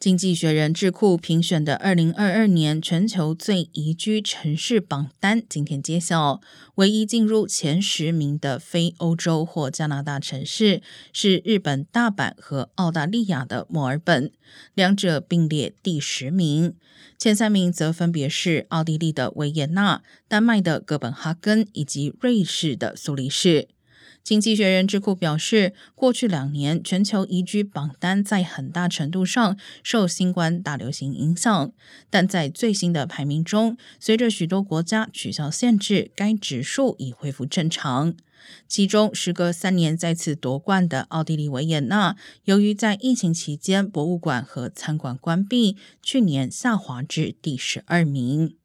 经济学人智库评选的二零二二年全球最宜居城市榜单今天揭晓，唯一进入前十名的非欧洲或加拿大城市是日本大阪和澳大利亚的墨尔本，两者并列第十名。前三名则分别是奥地利的维也纳、丹麦的哥本哈根以及瑞士的苏黎世。经济学人智库表示，过去两年全球宜居榜单在很大程度上受新冠大流行影响，但在最新的排名中，随着许多国家取消限制，该指数已恢复正常。其中，时隔三年再次夺冠的奥地利维也纳，由于在疫情期间博物馆和餐馆关闭，去年下滑至第十二名。